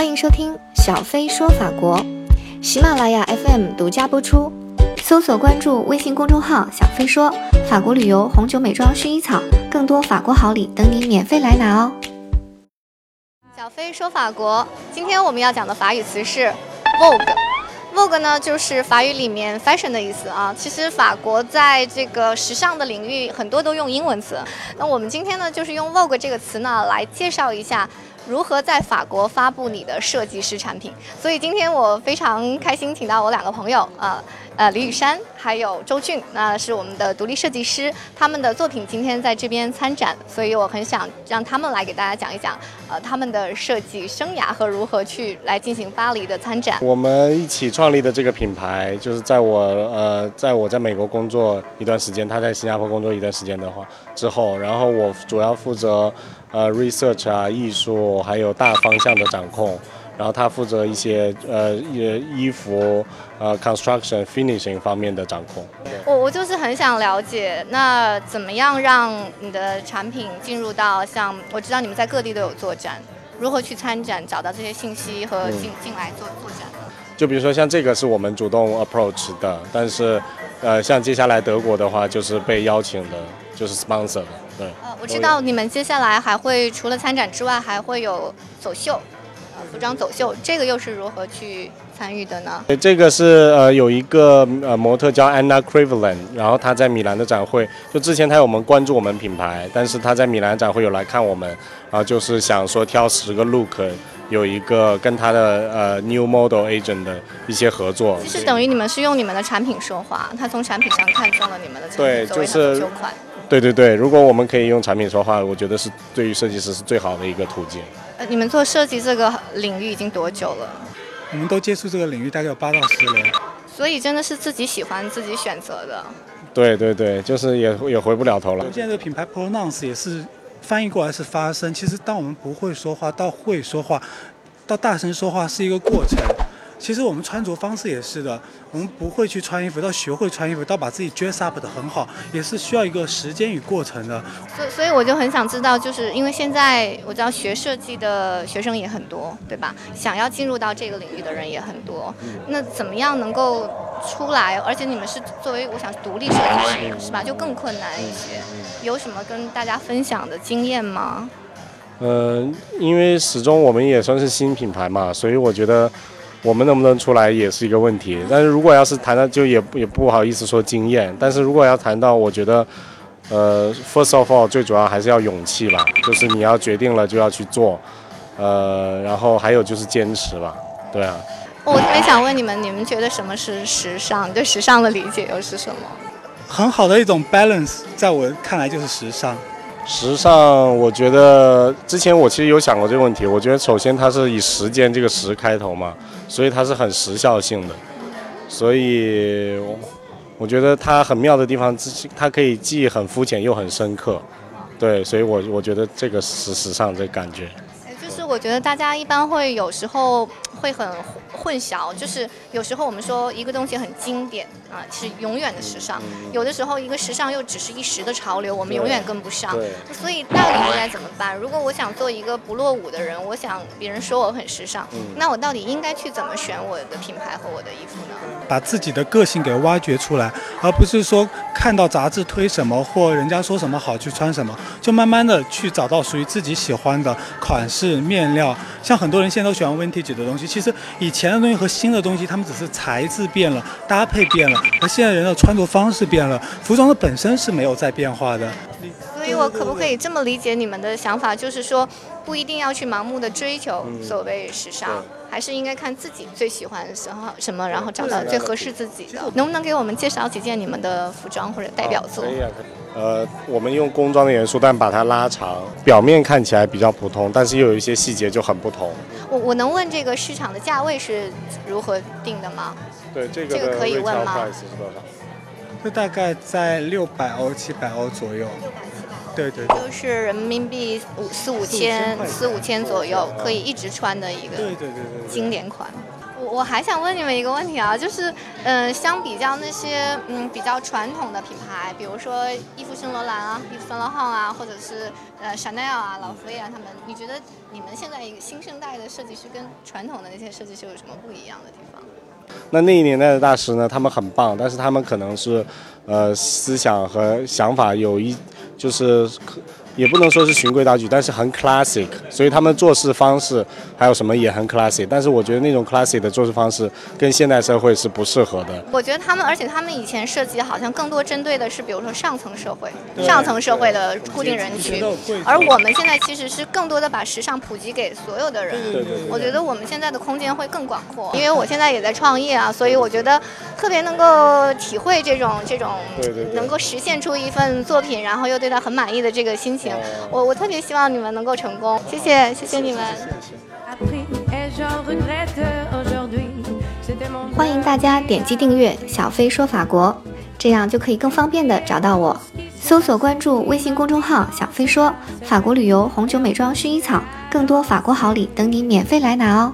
欢迎收听小飞说法国，喜马拉雅 FM 独家播出。搜索关注微信公众号“小飞说法国旅游、红酒、美妆、薰衣草”，更多法国好礼等你免费来拿哦！小飞说法国，今天我们要讲的法语词是 Vogue。Vogue 呢，就是法语里面 fashion 的意思啊。其实法国在这个时尚的领域，很多都用英文词。那我们今天呢，就是用 Vogue 这个词呢，来介绍一下如何在法国发布你的设计师产品。所以今天我非常开心，请到我两个朋友啊。呃李雨山还有周俊，那是我们的独立设计师，他们的作品今天在这边参展，所以我很想让他们来给大家讲一讲，呃，他们的设计生涯和如何去来进行巴黎的参展。我们一起创立的这个品牌，就是在我呃，在我在美国工作一段时间，他在新加坡工作一段时间的话之后，然后我主要负责呃 research 啊，艺术还有大方向的掌控。然后他负责一些呃衣衣服呃 construction finishing 方面的掌控。我我就是很想了解，那怎么样让你的产品进入到像我知道你们在各地都有做展，如何去参展，找到这些信息和进进来做做展呢？就比如说像这个是我们主动 approach 的，但是呃像接下来德国的话就是被邀请的，就是 sponsor 的，对。呃，我知道你们接下来还会除了参展之外，还会有走秀。服装走秀，这个又是如何去参与的呢？这个是呃有一个呃模特叫 Anna c r i v e l a n 然后她在米兰的展会，就之前她有我们关注我们品牌，但是她在米兰展会有来看我们，然后就是想说挑十个 look，有一个跟她的呃 new model agent 的一些合作。其实等于你们是用你们的产品说话，他从产品上看中了你们的产品，对，就是款。对对对，如果我们可以用产品说话，我觉得是对于设计师是最好的一个途径。呃，你们做设计这个领域已经多久了？我们都接触这个领域大概有八到十年。所以真的是自己喜欢自己选择的。对对对，就是也也回不了头了。现在这个品牌 pronounce 也是翻译过来是发声，其实当我们不会说话到会说话，到大声说话是一个过程。其实我们穿着方式也是的，我们不会去穿衣服，到学会穿衣服，到把自己 dress up 的很好，也是需要一个时间与过程的。所，所以我就很想知道，就是因为现在我知道学设计的学生也很多，对吧？想要进入到这个领域的人也很多。那怎么样能够出来？而且你们是作为我想独立设计师，是吧？就更困难一些。有什么跟大家分享的经验吗？嗯，因为始终我们也算是新品牌嘛，所以我觉得。我们能不能出来也是一个问题，但是如果要是谈到，就也也不好意思说经验。但是如果要谈到，我觉得，呃，first of all，最主要还是要勇气吧，就是你要决定了就要去做，呃，然后还有就是坚持吧，对啊。我特别想问你们，你们觉得什么是时尚？对时尚的理解又是什么？很好的一种 balance，在我看来就是时尚。时尚，我觉得之前我其实有想过这个问题。我觉得首先它是以时间这个时开头嘛，所以它是很时效性的。所以我觉得它很妙的地方，它可以既很肤浅又很深刻。对，所以我我觉得这个是时尚这感觉。就是我觉得大家一般会有时候会很。混淆就是有时候我们说一个东西很经典啊，是永远的时尚；有的时候一个时尚又只是一时的潮流，我们永远跟不上。所以到底应该怎么办？如果我想做一个不落伍的人，我想别人说我很时尚，那我到底应该去怎么选我的品牌和我的衣服呢？把自己的个性给挖掘出来，而不是说看到杂志推什么或人家说什么好去穿什么，就慢慢的去找到属于自己喜欢的款式、面料。像很多人现在都喜欢 vintage 的东西，其实以前。的东西和新的东西，他们只是材质变了，搭配变了，而现在人的穿着方式变了，服装的本身是没有在变化的。所以我可不可以这么理解你们的想法，就是说不一定要去盲目的追求所谓时尚，还是应该看自己最喜欢什么什么，然后找到最合适自己的。能不能给我们介绍几件你们的服装或者代表作？可以啊，可以呃，我们用工装的元素，但把它拉长，表面看起来比较普通，但是又有一些细节就很不同。我我能问这个市场的价位是如何定的吗？对，这个这个可以问吗？这大概在六百欧、七百欧左右。对对。就是人民币五四五千四五千左右，可以一直穿的一个对对对对经典款。我我还想问你们一个问题啊，就是，嗯，相比较那些嗯比较传统的品牌，比如说伊芙圣罗兰啊、伊芙圣罗汉啊，或者是呃香奈儿啊、老佛爷啊，他们，你觉得你们现在一个新生代的设计师跟传统的那些设计师有什么不一样的地方？那那一年代的大师呢？他们很棒，但是他们可能是，呃，思想和想法有一就是。也不能说是循规蹈矩，但是很 classic，所以他们做事方式还有什么也很 classic。但是我觉得那种 classic 的做事方式跟现代社会是不适合的。我觉得他们，而且他们以前设计好像更多针对的是，比如说上层社会、上层社会的固定人群，而我们现在其实是更多的把时尚普及给所有的人。我觉得我们现在的空间会更广阔，因为我现在也在创业啊，所以我觉得特别能够体会这种这种能够实现出一份作品，然后又对他很满意的这个心情。我我特别希望你们能够成功，谢谢谢谢你们。欢迎大家点击订阅小飞说法国，这样就可以更方便的找到我。搜索关注微信公众号小飞说法国旅游红酒美妆薰衣草，更多法国好礼等你免费来拿哦。